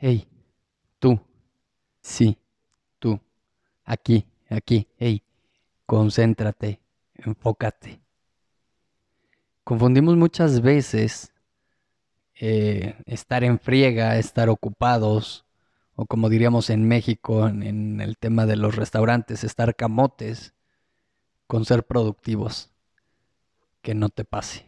Hey, tú. Sí, tú. Aquí, aquí. Hey, concéntrate, enfócate. Confundimos muchas veces eh, estar en friega, estar ocupados, o como diríamos en México en, en el tema de los restaurantes, estar camotes, con ser productivos. Que no te pase.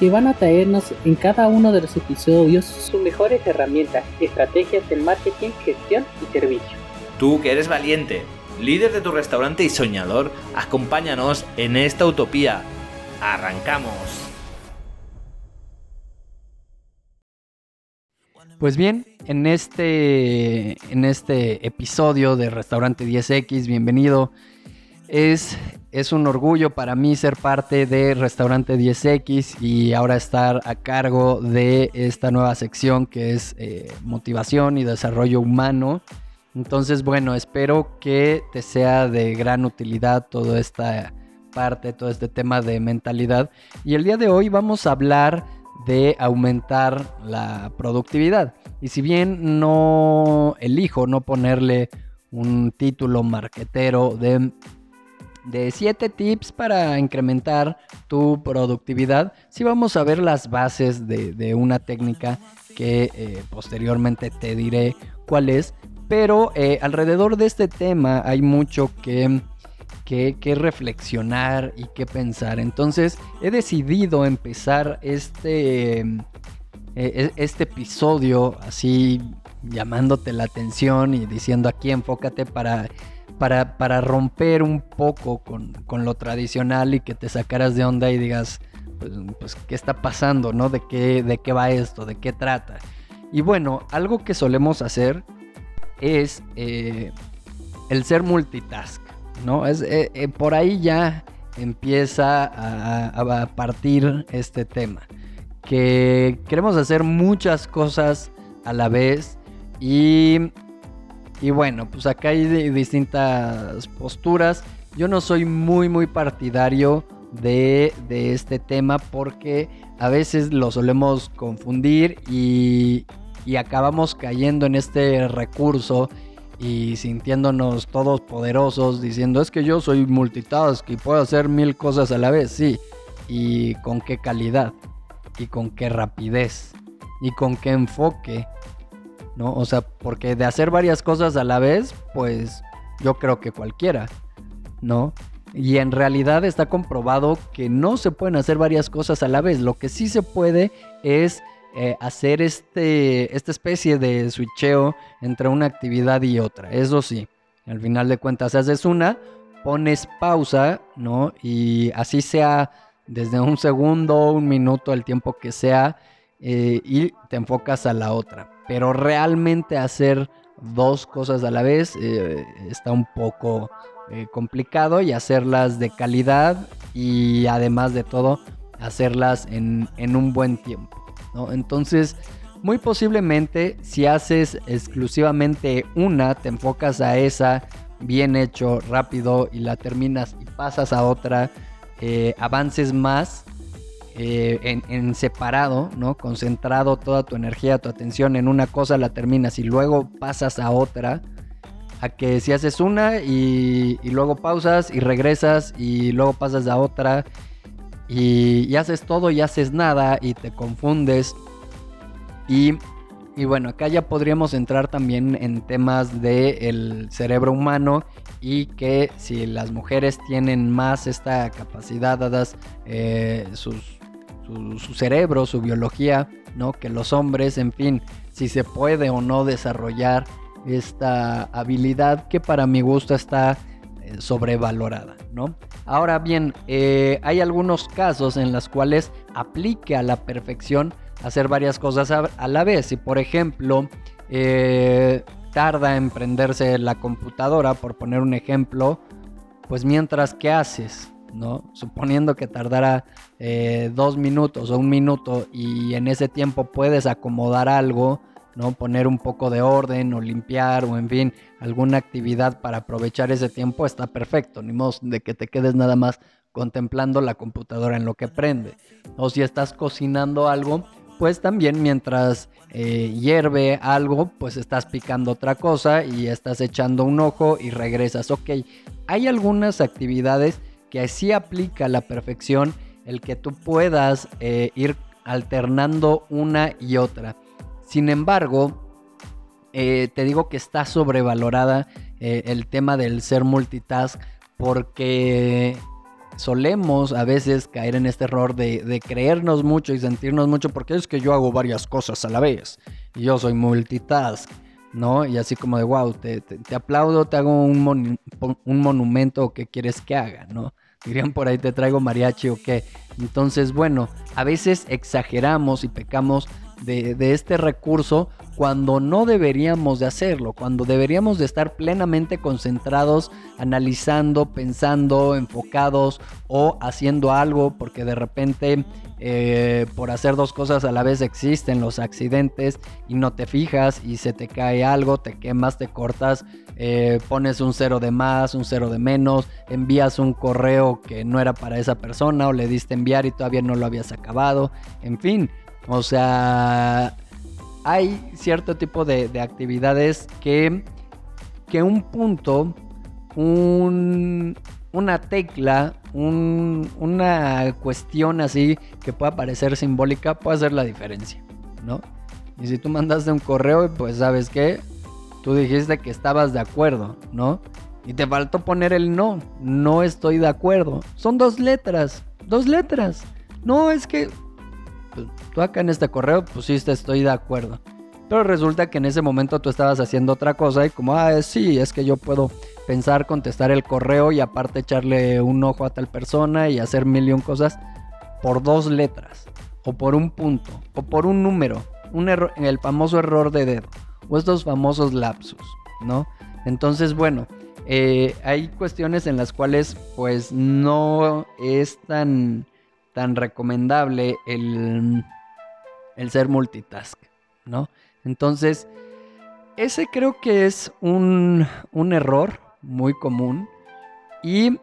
que van a traernos en cada uno de los episodios sus mejores herramientas, estrategias de marketing, gestión y servicio. Tú que eres valiente, líder de tu restaurante y soñador, acompáñanos en esta utopía. ¡Arrancamos! Pues bien, en este, en este episodio de Restaurante 10X, bienvenido. Es, es un orgullo para mí ser parte de Restaurante 10X y ahora estar a cargo de esta nueva sección que es eh, motivación y desarrollo humano. Entonces, bueno, espero que te sea de gran utilidad toda esta parte, todo este tema de mentalidad. Y el día de hoy vamos a hablar de aumentar la productividad. Y si bien no elijo no ponerle un título marquetero de de 7 tips para incrementar tu productividad, sí vamos a ver las bases de, una técnica que eh, posteriormente te diré cuál es, pero eh, alrededor de este tema hay mucho que, que, reflexionar y que pensar. Entonces he decidido empezar este, eh, este episodio así llamándote la atención y diciendo aquí enfócate para para, romper un poco con, lo tradicional y que te sacaras de onda y digas, pues, pues, ¿qué está pasando? ¿no? ¿De qué, ¿De qué va esto? ¿De qué trata? Y bueno, algo que solemos hacer es eh, el ser multitask, ¿no? Es, eh, eh, por ahí ya empieza a, a, partir este tema. Que queremos hacer muchas cosas a la vez y y bueno, pues acá hay distintas posturas. Yo no soy muy, muy partidario de, este tema porque a veces lo solemos confundir y, y acabamos cayendo en este recurso y sintiéndonos todos poderosos diciendo es que yo soy multitask y puedo hacer mil cosas a la vez, sí. ¿Y con qué calidad? ¿Y con qué rapidez? ¿Y con qué enfoque? ¿No? O sea, porque de hacer varias cosas a la vez, pues yo creo que cualquiera, ¿no? Y en realidad está comprobado que no se pueden hacer varias cosas a la vez. Lo que sí se puede es eh, hacer este, esta especie de switcheo entre una actividad y otra. Eso sí, al final de cuentas haces una, pones pausa, ¿no? Y así sea desde un segundo, un minuto, el tiempo que sea, eh, y te enfocas a la otra. Pero realmente hacer dos cosas a la vez eh, está un poco eh, complicado y hacerlas de calidad y además de todo hacerlas en, un buen tiempo. Entonces, muy posiblemente si haces exclusivamente una, te enfocas a esa bien hecho, rápido y la terminas y pasas a otra, avances más eh, en, separado, ¿no? Concentrado toda tu energía, tu atención en una cosa, la terminas y luego pasas a otra. A que si haces una y, luego pausas y regresas y luego pasas a otra y, haces todo y haces nada y te confundes. Y, y bueno, acá ya podríamos entrar también en temas del cerebro humano y que si las mujeres tienen más esta capacidad dadas eh, sus su, cerebro, su biología, ¿no? Que los hombres, en fin, si se puede o no desarrollar esta habilidad que para mi gusto está eh, sobrevalorada, ¿no? Ahora bien, eh, hay algunos casos en los cuales aplique a la perfección hacer varias cosas a, la vez. Y por ejemplo, eh, tarda en prenderse la computadora, por poner un ejemplo, pues mientras que haces, ¿no? Suponiendo que tardara eh, dos minutos o un minuto y en ese tiempo puedes acomodar algo, ¿no? Poner un poco de orden o limpiar o en fin, alguna actividad para aprovechar ese tiempo está perfecto, ni modo de que te quedes nada más contemplando la computadora en lo que prende. O si estás cocinando algo, pues también mientras eh, hierve algo, pues estás picando otra cosa y estás echando un ojo y regresas. Ok, hay algunas actividades que así aplica la perfección el que tú puedas eh, ir alternando una y otra. Sin embargo, eh, te digo que está sobrevalorada el tema del ser multitask porque solemos a veces caer en este error de, creernos mucho y sentirnos mucho porque es que yo hago varias cosas a la vez y yo soy multitask, ¿no? Y así como de, wow, te, aplaudo, te hago un, un monumento que quieres que haga, ¿no? Dirían por ahí te traigo mariachi o qué. Entonces, bueno, a veces exageramos y pecamos de, este recurso cuando no deberíamos de hacerlo, cuando deberíamos de estar plenamente concentrados, analizando, pensando, enfocados o haciendo algo, porque de repente eh, por hacer dos cosas a la vez existen los accidentes y no te fijas y se te cae algo, te quemas, te cortas, eh, pones un cero de más, un cero de menos, envías un correo que no era para esa persona o le diste enviar y todavía no lo habías acabado, en fin, o sea hay cierto tipo de, actividades que, que un punto, una tecla, una cuestión así que pueda parecer simbólica puede hacer la diferencia, ¿no? Y si tú mandaste un correo, pues sabes que tú dijiste que estabas de acuerdo, ¿no? Y te faltó poner el no, no estoy de acuerdo. Son dos letras, dos letras. No, es que tú acá en este correo pusiste estoy de acuerdo. Pero resulta que en ese momento tú estabas haciendo otra cosa y como, ah, sí, es que yo puedo pensar, contestar el correo y aparte echarle un ojo a tal persona y hacer mil y un cosas por dos letras, o por un punto, o por un número, un error, el famoso error de dedo, o estos famosos lapsus, ¿no? Entonces, bueno, eh, hay cuestiones en las cuales pues no es tan tan recomendable el, el ser multitask, ¿no? Entonces, ese creo que es un, un error muy común. Y,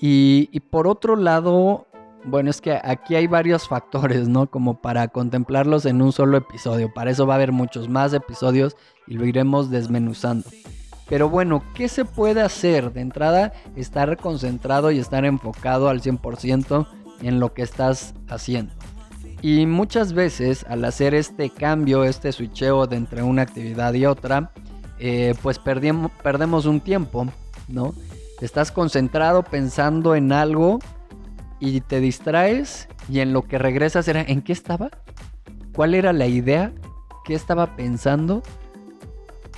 y, y, por otro lado, bueno, es que aquí hay varios factores, ¿no? Como para contemplarlos en un solo episodio. Para eso va a haber muchos más episodios y lo iremos desmenuzando. Pero bueno, ¿qué se puede hacer? De entrada, estar concentrado y estar enfocado al 100% en lo que estás haciendo. Y muchas veces al hacer este cambio, este switcheo de entre una actividad y otra, eh, pues perdemos, un tiempo, ¿no? Estás concentrado pensando en algo y te distraes y en lo que regresas era, ¿en qué estaba? ¿Cuál era la idea? ¿Qué estaba pensando?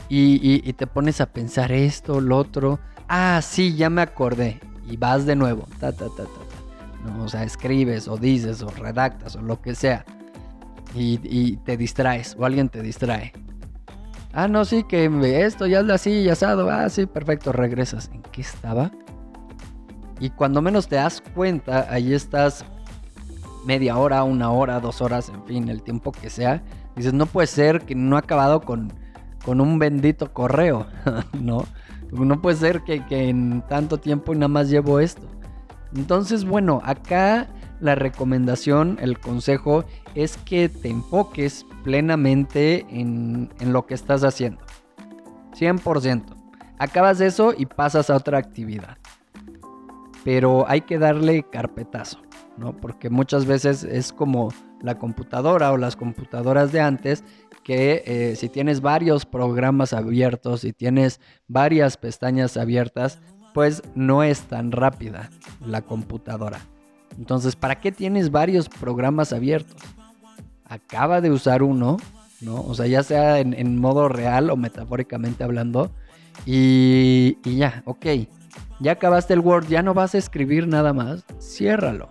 Y, y te pones a pensar esto, lo otro. Ah, sí, ya me acordé. Y vas de nuevo. Ta, ta, ta, ta. O sea, escribes o dices o redactas o lo que sea. Y, te distraes o alguien te distrae. Ah, no, sí, que esto ya es así y asado. Ah, sí, perfecto, regresas. ¿En qué estaba? Y cuando menos te das cuenta, ahí estás media hora, una hora, dos horas, en fin, el tiempo que sea. Dices, no puede ser que no ha acabado con, con un bendito correo, ¿no? No puede ser que, que en tanto tiempo nada más llevo esto. Entonces, bueno, acá la recomendación, el consejo es que te enfoques plenamente en, lo que estás haciendo. 100%. Acabas eso y pasas a otra actividad. Pero hay que darle carpetazo, ¿no? Porque muchas veces es como la computadora o las computadoras de antes que eh, si tienes varios programas abiertos, y tienes varias pestañas abiertas, pues no es tan rápida la computadora. Entonces, ¿para qué tienes varios programas abiertos? Acaba de usar uno, ¿no? O sea, ya sea en, modo real o metafóricamente hablando. Y, ya, ok. Ya acabaste el Word, ya no vas a escribir nada más. Ciérralo.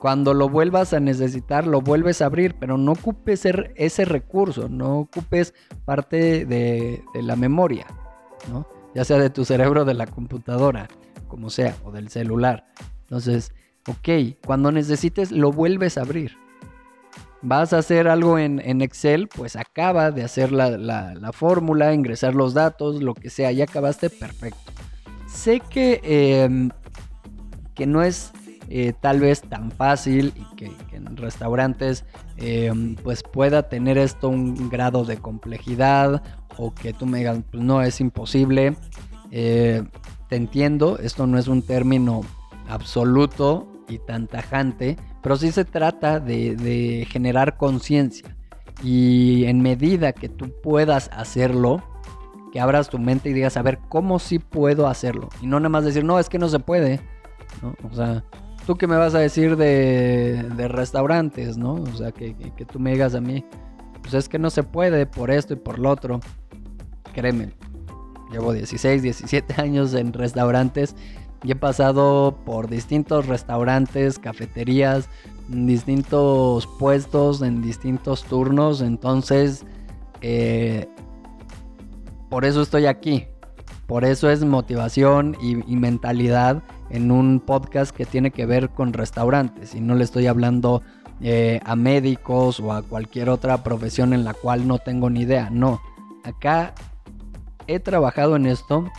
Cuando lo vuelvas a necesitar, lo vuelves a abrir, pero no ocupes er, ese recurso, no ocupes parte de, de la memoria, ¿no? Ya sea de tu cerebro, de la computadora, como sea, o del celular. Entonces, ok, cuando necesites, lo vuelves a abrir vas a hacer algo en, Excel, pues acaba de hacer la, fórmula, ingresar los datos, lo que sea, ya acabaste, perfecto. Sé que, em, que no es eh, tal vez tan fácil y que, en restaurantes em, pues pueda tener esto un grado de complejidad o que tú me digas, pues no es imposible. Eh, te entiendo, esto no es un término absoluto y tan tajante, pero sí se trata de, generar conciencia. Y en medida que tú puedas hacerlo, que abras tu mente y digas, a ver, ¿cómo sí puedo hacerlo? Y no nada más decir, no, es que no se puede. O sea, ¿tú qué me vas a decir de, restaurantes, no? O sea, que, que, tú me digas a mí, pues es que no se puede por esto y por lo otro. Créeme, llevo 16, 17 años en restaurantes y he pasado por distintos restaurantes, cafeterías, distintos puestos, en distintos turnos. Entonces, eh, por eso estoy aquí. Por eso es motivación y, mentalidad en un podcast que tiene que ver con restaurantes. Y no le estoy hablando eh, a médicos o a cualquier otra profesión en la cual no tengo ni idea. No, acá he trabajado en esto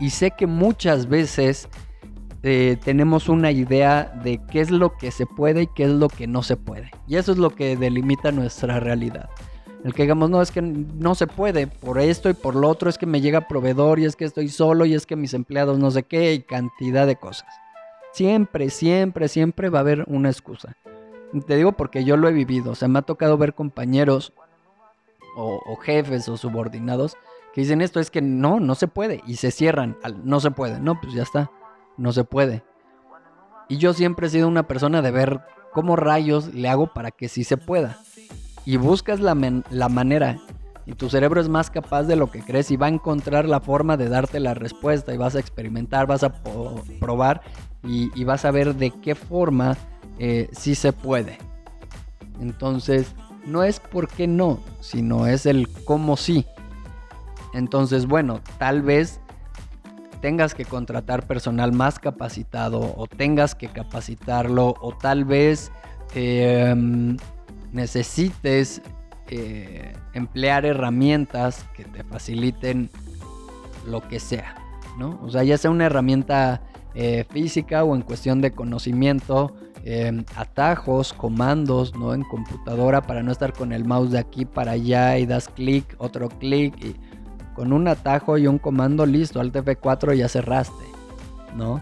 y sé que muchas veces eh, tenemos una idea de qué es lo que se puede y qué es lo que no se puede. Y eso es lo que delimita nuestra realidad. El que digamos, no, es que no se puede por esto y por lo otro, es que me llega proveedor y es que estoy solo y es que mis empleados no sé qué y cantidad de cosas. Siempre, siempre, siempre va a haber una excusa. Te digo porque yo lo he vivido, o sea, me ha tocado ver compañeros o, o jefes o subordinados que dicen esto, es que no, no se puede y se cierran, al, no se puede, no, pues ya está no se puede. Y yo siempre he sido una persona de ver cómo rayos le hago para que sí se pueda. Y buscas la, manera. Y tu cerebro es más capaz de lo que crees y va a encontrar la forma de darte la respuesta. Y vas a experimentar, vas a probar y, vas a ver de qué forma eh, sí se puede. Entonces, no es por qué no, sino es el cómo sí. Entonces, bueno, tal vez tengas que contratar personal más capacitado o tengas que capacitarlo o tal vez em, necesites eh, emplear herramientas que te faciliten lo que sea, ¿no? O sea, ya sea una herramienta eh, física o en cuestión de conocimiento, em, atajos, comandos, ¿no? En computadora para no estar con el mouse de aquí para allá y das clic, otro clic y con un atajo y un comando listo, al F4 ya cerraste, ¿no?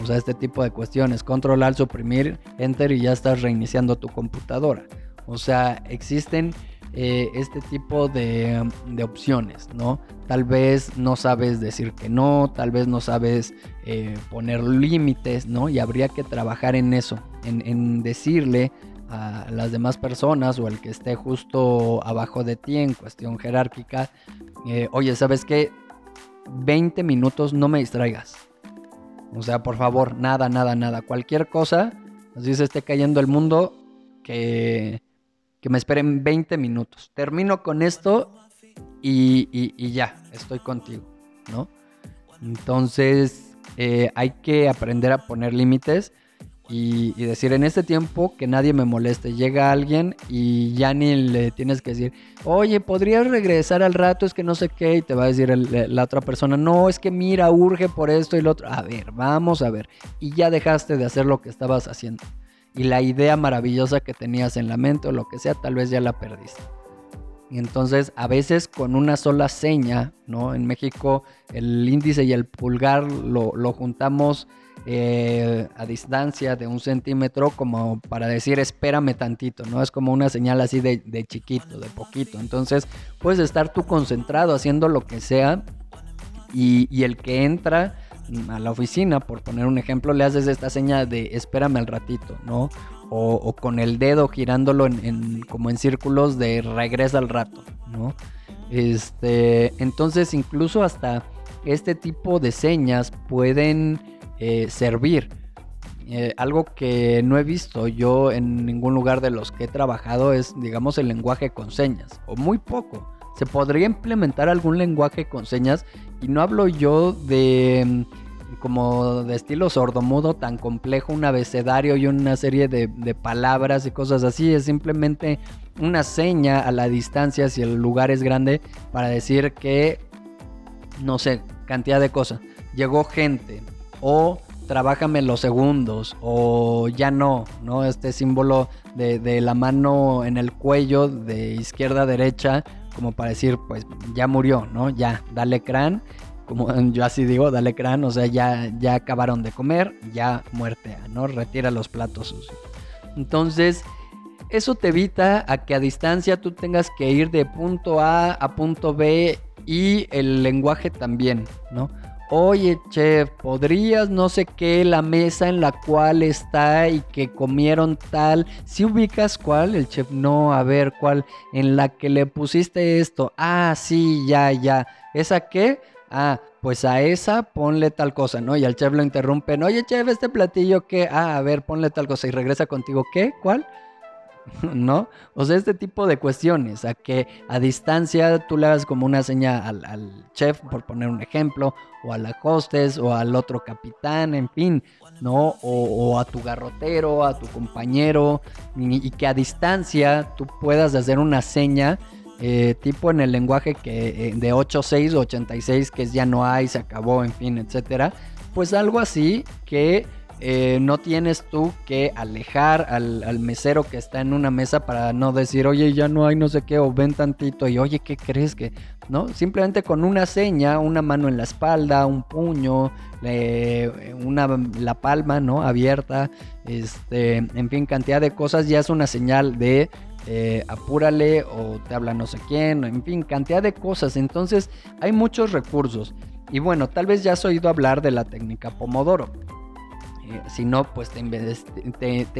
O sea, este tipo de cuestiones, controlar, suprimir, enter y ya estás reiniciando tu computadora. O sea, existen eh, este tipo de, opciones, ¿no? Tal vez no sabes decir que no, tal vez no sabes eh, poner límites, ¿no? Y habría que trabajar en eso, en, decirle a las demás personas o el que esté justo abajo de ti en cuestión jerárquica, eh, oye, ¿sabes qué? 20 minutos no me distraigas. O sea, por favor, nada, nada, nada. Cualquier cosa, así se esté cayendo el mundo, que, que me esperen 20 minutos. Termino con esto y, y, ya, estoy contigo, ¿no? Entonces, eh, hay que aprender a poner límites y, decir en este tiempo que nadie me moleste. Llega alguien y ya ni le tienes que decir, oye, ¿podrías regresar al rato? Es que no sé qué. Y te va a decir la otra persona, no, es que mira, urge por esto y lo otro. A ver, vamos a ver. Y ya dejaste de hacer lo que estabas haciendo. Y la idea maravillosa que tenías en la mente o lo que sea, tal vez ya la perdiste. Y entonces a veces con una sola seña, ¿no? En México el índice y el pulgar lo, lo juntamos eh, a distancia de un centímetro como para decir espérame tantito, ¿no? Es como una señal así de, chiquito, de poquito. Entonces puedes estar tú concentrado haciendo lo que sea y, el que entra a la oficina, por poner un ejemplo, le haces esta señal de espérame al ratito, ¿no? O, con el dedo girándolo en, como en círculos de regresa al rato, ¿no? Este, entonces incluso hasta este tipo de señas pueden eh, servir. eh, algo que no he visto yo en ningún lugar de los que he trabajado es, digamos, el lenguaje con señas, o muy poco. Se podría implementar algún lenguaje con señas y no hablo yo de como de estilo sordomudo tan complejo, un abecedario y una serie de, palabras y cosas así. Es simplemente una seña a la distancia si el lugar es grande para decir que, no sé, cantidad de cosas. Llegó gente o trabájame los segundos o ya no, ¿no? Este símbolo de, de, la mano en el cuello de izquierda a derecha, como para decir, pues ya murió, ¿no? Ya, dale crán, como yo así digo, dale crán, o sea, ya, ya acabaron de comer, ya muerte, ¿no? Retira los platos sucios. Entonces, eso te evita a que a distancia tú tengas que ir de punto A a punto B y el lenguaje también, ¿no? Oye, chef, ¿podrías no sé qué la mesa en la cual está y que comieron tal? Si ubicas cuál, el chef, no, a ver, cuál, en la que le pusiste esto. Ah, sí, ya, ya. ¿Esa qué? Ah, pues a esa ponle tal cosa, ¿no? Y al chef lo interrumpen. Oye, chef, este platillo qué? Ah, a ver, ponle tal cosa. Y regresa contigo, ¿qué? ¿Cuál? ¿no? O sea, este tipo de cuestiones, a que a distancia tú le hagas como una seña al, chef, por poner un ejemplo, o a la hostess, o al otro capitán, en fin, ¿no? O, a tu garrotero, a tu compañero, y, que a distancia tú puedas hacer una seña. Eh, tipo en el lenguaje que eh, de 86 o 86 que ya no hay, se acabó, en fin, etcétera. Pues algo así que eh, no tienes tú que alejar al, mesero que está en una mesa para no decir, oye, ya no hay no sé qué, o ven tantito y oye, ¿qué crees que? ¿No? Simplemente con una seña, una mano en la espalda, un puño, una, la palma, ¿no? Abierta, este, en fin, cantidad de cosas, ya es una señal de eh, apúrale o te habla no sé quién, en fin, cantidad de cosas. Entonces, hay muchos recursos. Y bueno, tal vez ya has oído hablar de la técnica Pomodoro. Eh, si no, pues te,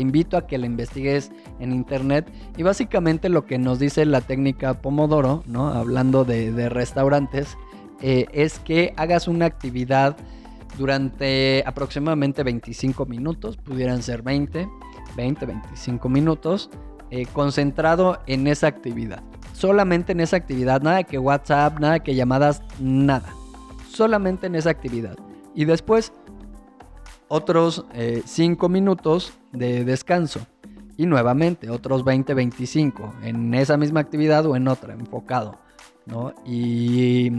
invito a que la investigues en internet. Y básicamente lo que nos dice la técnica Pomodoro, ¿no? hablando de, restaurantes, eh, es que hagas una actividad durante aproximadamente 25 minutos, pudieran ser 20, 20, 25 minutos, eh, concentrado en esa actividad. Solamente en esa actividad, nada que WhatsApp, nada que llamadas, nada. Solamente en esa actividad. Y después otros 5 eh, minutos de descanso y nuevamente otros 20-25 en esa misma actividad o en otra, enfocado, ¿no? Y,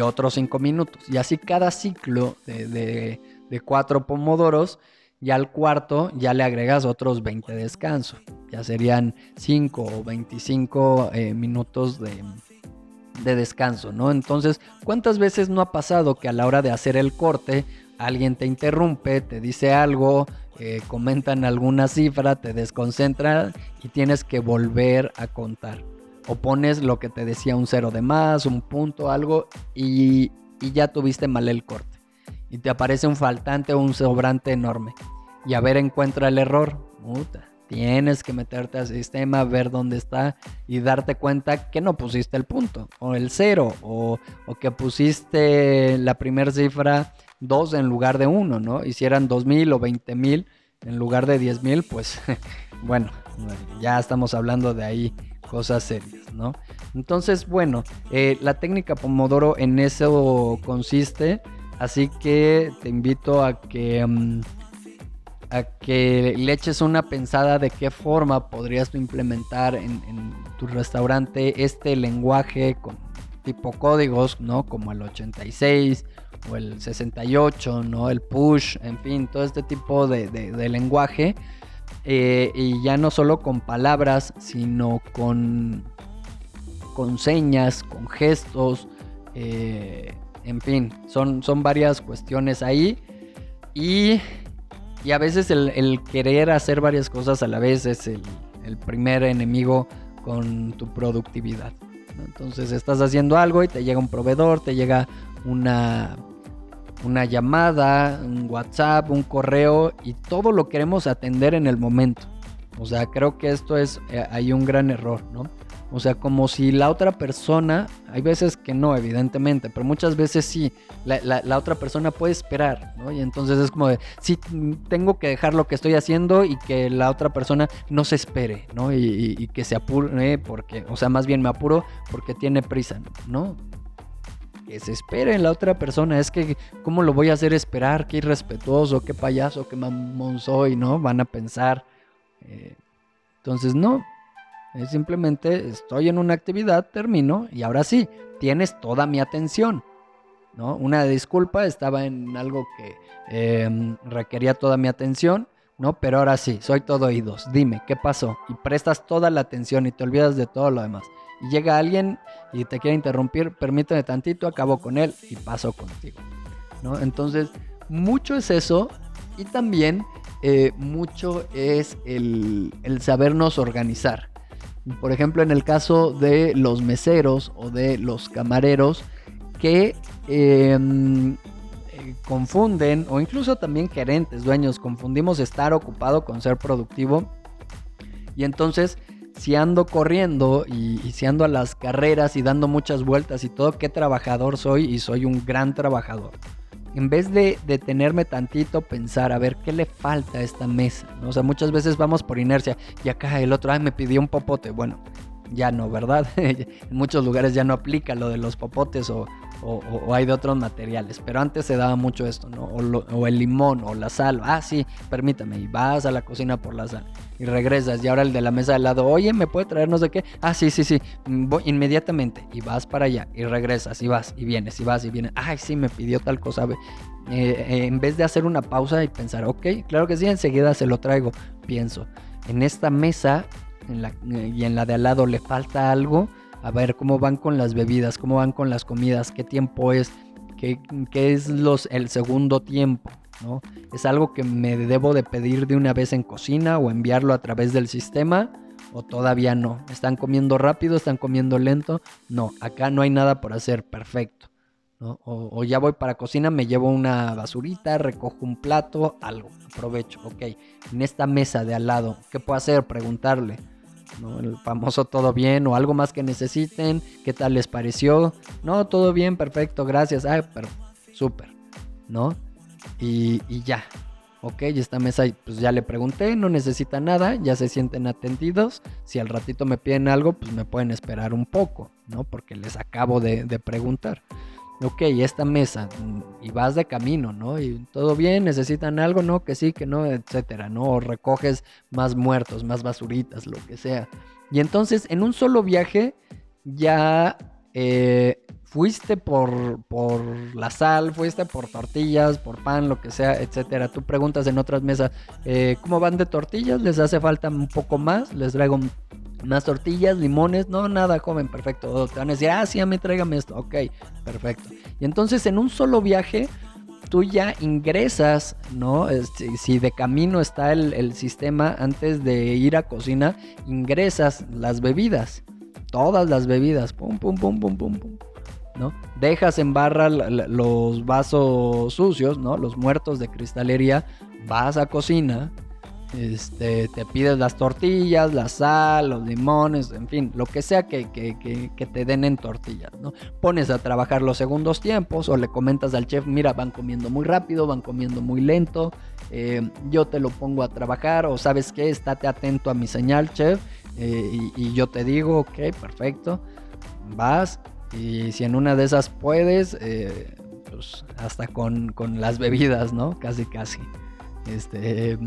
otros 5 minutos. Y así cada ciclo de, de, de, cuatro pomodoros, ya al cuarto ya le agregas otros 20 de descanso. Ya serían 5 o 25 eh, minutos de, de descanso, ¿no? Entonces, ¿cuántas veces no ha pasado que a la hora de hacer el corte alguien te interrumpe, te dice algo, eh, comentan alguna cifra, te desconcentra y tienes que volver a contar. O pones lo que te decía un cero de más, un punto, algo, y, ya tuviste mal el corte. Y te aparece un faltante o un sobrante enorme. Y a ver, encuentra el error. Tienes que meterte al sistema, ver dónde está y darte cuenta que no pusiste el punto o el cero o, que pusiste la primera cifra dos en lugar de uno, ¿no? Hicieran dos mil o veinte mil en lugar de diez mil, pues bueno, ya estamos hablando de ahí cosas serias, ¿no? Entonces, bueno, eh, la técnica Pomodoro en eso consiste, así que te invito a que... Mm, a que le eches una pensada de qué forma podrías implementar en, tu restaurante este lenguaje con tipo códigos, ¿no? Como el 86 o el 68, ¿no? El push, en fin, todo este tipo de, lenguaje. Eh, y ya no solo con palabras, sino con, con señas, con gestos, eh, en fin, son, son varias cuestiones ahí. Y, y a veces el, querer hacer varias cosas a la vez es el, el primer enemigo con tu productividad. Entonces estás haciendo algo y te llega un proveedor, te llega una una llamada, un WhatsApp, un correo y todo lo queremos atender en el momento. O sea, creo que esto es, eh, hay un gran error, ¿no? O sea, como si la otra persona, hay veces que no, evidentemente, pero muchas veces sí, la, otra persona puede esperar, ¿no? Y entonces es como de, sí, tengo que dejar lo que estoy haciendo y que la otra persona no se espere, ¿no? Y, que se apure, porque, o sea, más bien me apuro porque tiene prisa, ¿no? Que se espere en la otra persona, es que, ¿cómo lo voy a hacer esperar? Qué irrespetuoso, qué payaso, qué mamón soy, ¿no? Van a pensar. Eh, entonces, no, es simplemente estoy en una actividad, termino y ahora sí, tienes toda mi atención. ¿no? Una disculpa, estaba en algo que em, requería toda mi atención, ¿no? Pero ahora sí, soy todo oídos. Dime, ¿qué pasó? Y prestas toda la atención y te olvidas de todo lo demás. Y llega alguien y te quiere interrumpir, permíteme tantito, acabo con él y paso contigo. ¿no? Entonces, mucho es eso y también eh, mucho es el, el sabernos organizar. Por ejemplo, en el caso de los meseros o de los camareros que em, eh, confunden, o incluso también gerentes, dueños, confundimos estar ocupado con ser productivo. Y entonces, si ando corriendo y, y si ando a las carreras y dando muchas vueltas y todo, qué trabajador soy y soy un gran trabajador en vez de detenerme tantito, pensar, a ver, ¿qué le falta a esta mesa? O sea, muchas veces vamos por inercia y acá el otro, ay, me pidió un popote. Bueno, ya no, ¿verdad? en muchos lugares ya no aplica lo de los popotes o, o, hay de otros materiales. Pero antes se daba mucho esto, ¿no? O, el limón o la sal. Ah, sí, permítame. Y vas a la cocina por la sal. Y regresas. Y ahora el de la mesa de lado, oye, ¿me puede traer no sé qué? Ah, sí, sí, sí. Mm, voy inmediatamente. Y vas para allá. Y regresas. Y vas. Y vienes. Y vas. Y vienes. Ay, sí, me pidió tal cosa. Eh, eh, en vez de hacer una pausa y pensar, ok, claro que sí, enseguida se lo traigo. Pienso, en esta mesa la, y en la de al lado le falta algo a ver cómo van con las bebidas, cómo van con las comidas, qué tiempo es, qué, es los, el segundo tiempo. ¿no? ¿Es algo que me debo de pedir de una vez en cocina o enviarlo a través del sistema? ¿O todavía no? ¿Están comiendo rápido? ¿Están comiendo lento? No, acá no hay nada por hacer, perfecto. O, o, ya voy para cocina, me llevo una basurita, recojo un plato, algo, aprovecho, ok. En esta mesa de al lado, ¿qué puedo hacer? Preguntarle. El famoso todo bien o algo más que necesiten, ¿qué tal les pareció? No, todo bien, perfecto, gracias, ay, pero súper, ¿no? Y, ya, ok, esta mesa pues ya le pregunté, no necesita nada, ya se sienten atendidos, si al ratito me piden algo, pues me pueden esperar un poco, ¿no? Porque les acabo de, de preguntar ok, esta mesa, mm, y vas de camino, ¿no? Y todo bien, necesitan algo, ¿no? Que sí, que no, etcétera, ¿no? O recoges más muertos, más basuritas, lo que sea. Y entonces, en un solo viaje, ya eh, fuiste por, por la sal, fuiste por tortillas, por pan, lo que sea, etcétera. Tú preguntas en otras mesas, eh, ¿cómo van de tortillas? ¿Les hace falta un poco más? ¿Les traigo más tortillas, limones, no, nada, joven, perfecto. te van a decir, ah, sí, tráigame esto, ok, perfecto. Y entonces en un solo viaje, tú ya ingresas, ¿no? Este, si de camino está el, sistema, antes de ir a cocina, ingresas las bebidas, todas las bebidas, pum, pum, pum, pum, pum, pum. ¿no? Dejas en barra los vasos sucios, ¿no? Los muertos de cristalería, vas a cocina, este, te pides las tortillas, la sal, los limones, en fin, lo que sea que, te den en tortillas, ¿no? Pones a trabajar los segundos tiempos o le comentas al chef, mira, van comiendo muy rápido, van comiendo muy lento, eh, yo te lo pongo a trabajar o sabes qué, estate atento a mi señal, chef, eh, y, yo te digo, ok, perfecto, vas y si en una de esas puedes, eh, pues hasta con, con las bebidas, ¿no? Casi, casi. Este,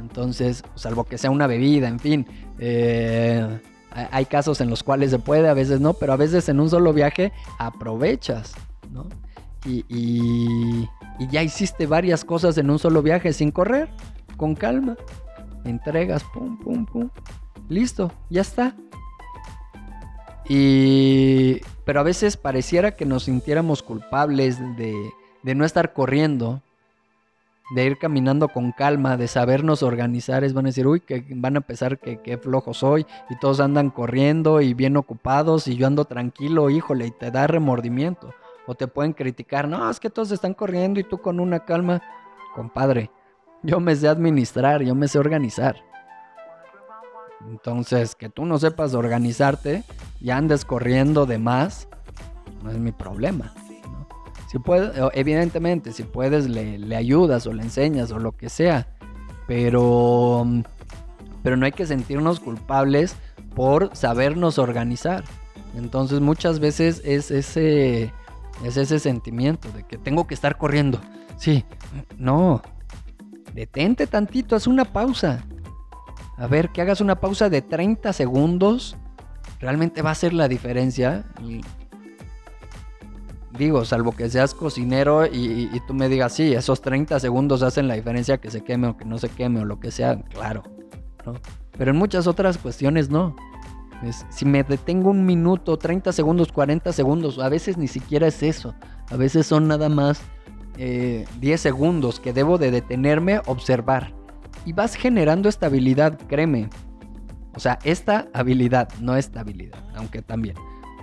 entonces, salvo que sea una bebida, en fin. Eh, hay casos en los cuales se puede, a veces no, pero a veces en un solo viaje aprovechas, ¿no? Y, y, ya hiciste varias cosas en un solo viaje sin correr, con calma. Entregas, pum, pum, pum. Listo, ya está. Y, pero a veces pareciera que nos sintiéramos culpables de, de no estar corriendo, de ir caminando con calma, de sabernos organizar, es van a decir, uy, que van a pensar que qué flojo soy y todos andan corriendo y bien ocupados y yo ando tranquilo, híjole, y te da remordimiento. O te pueden criticar, no, es que todos están corriendo y tú con una calma, compadre, yo me sé administrar, yo me sé organizar. Entonces, que tú no sepas organizarte y andes corriendo de más, no es mi problema. Puedes, evidentemente, si puedes, le, le, ayudas o le enseñas o lo que sea. Pero, pero no hay que sentirnos culpables por sabernos organizar. Entonces, muchas veces es ese, es ese sentimiento de que tengo que estar corriendo. Sí, no. Detente tantito, haz una pausa. A ver, que hagas una pausa de 30 segundos. Realmente va a ser la diferencia. Digo, salvo que seas cocinero y, tú me digas, sí, esos 30 segundos hacen la diferencia que se queme o que no se queme o lo que sea, claro. Pero en muchas otras cuestiones no. si me detengo un minuto, 30 segundos, 40 segundos, a veces ni siquiera es eso. A veces son nada más 10 eh, segundos que debo de detenerme, observar. Y vas generando estabilidad, créeme. O sea, esta habilidad, no estabilidad, aunque también,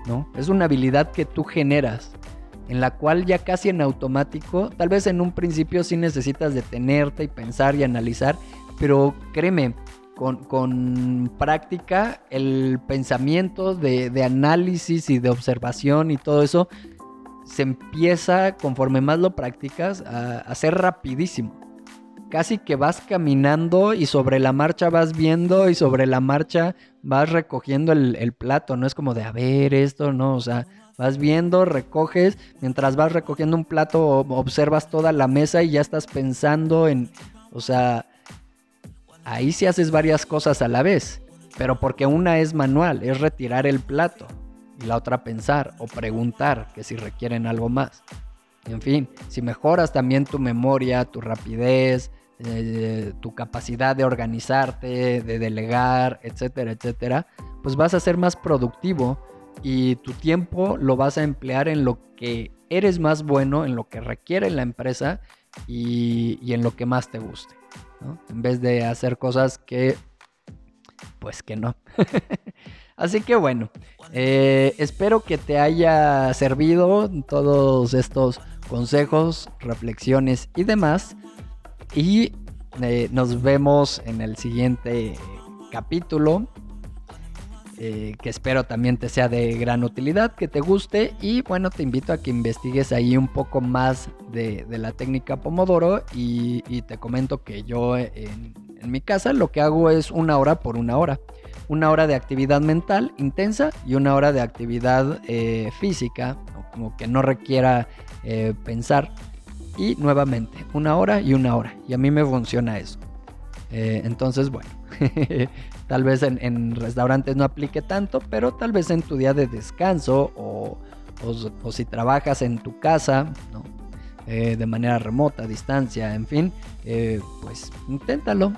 ¿no? Es una habilidad que tú generas, en la cual ya casi en automático, tal vez en un principio sí necesitas detenerte y pensar y analizar, pero créeme, con, práctica, el pensamiento de, de, análisis y de observación y todo eso se empieza, conforme más lo practicas, a, ser rapidísimo. Casi que vas caminando y sobre la marcha vas viendo y sobre la marcha vas recogiendo el, plato. No es como de, a ver, esto, no, o sea, vas viendo, recoges, mientras vas recogiendo un plato observas toda la mesa y ya estás pensando en, o sea, ahí sí haces varias cosas a la vez, pero porque una es manual, es retirar el plato y la otra pensar o preguntar que si requieren algo más. En fin, si mejoras también tu memoria, tu rapidez, eh, tu capacidad de organizarte, de delegar, etcétera, etcétera, pues vas a ser más productivo y tu tiempo lo vas a emplear en lo que eres más bueno, en lo que requiere la empresa y, en lo que más te guste. En vez de hacer cosas que, pues que no. Así que bueno, eh, espero que te haya servido todos estos consejos, reflexiones y demás. Y eh, nos vemos en el siguiente capítulo. Eh, que espero también te sea de gran utilidad, que te guste y bueno, te invito a que investigues ahí un poco más de, la técnica Pomodoro y, te comento que yo en, mi casa lo que hago es una hora por una hora una hora de actividad mental intensa y una hora de actividad eh, física, como que no requiera eh, pensar. Y nuevamente, una hora y una hora. Y a mí me funciona eso. Entonces, bueno, tal vez en, restaurantes no aplique tanto, pero tal vez en tu día de descanso o, o, si trabajas en tu casa, de manera remota, a distancia, en fin, pues inténtalo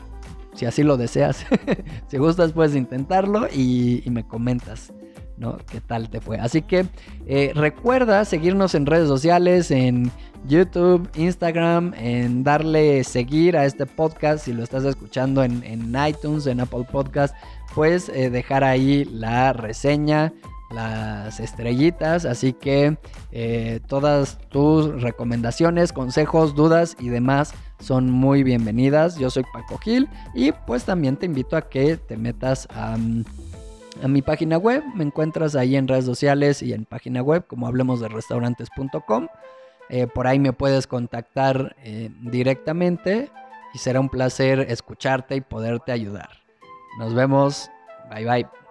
si así lo deseas. si gustas, puedes intentarlo y, me comentas. ¿No? ¿Qué tal te fue? Así que eh, recuerda seguirnos en redes sociales, en YouTube, Instagram, en darle seguir a este podcast si lo estás escuchando en, iTunes, en Apple Podcast, pues eh, dejar ahí la reseña, las estrellitas, así que eh, todas tus recomendaciones, consejos, dudas y demás son muy bienvenidas. Yo soy Paco Gil y pues también te invito a que te metas a, mi página web. Me encuentras ahí en redes sociales y en página web como hablemos de restaurantes.com. Eh, por ahí me puedes contactar eh, directamente y será un placer escucharte y poderte ayudar. Nos vemos. Bye bye.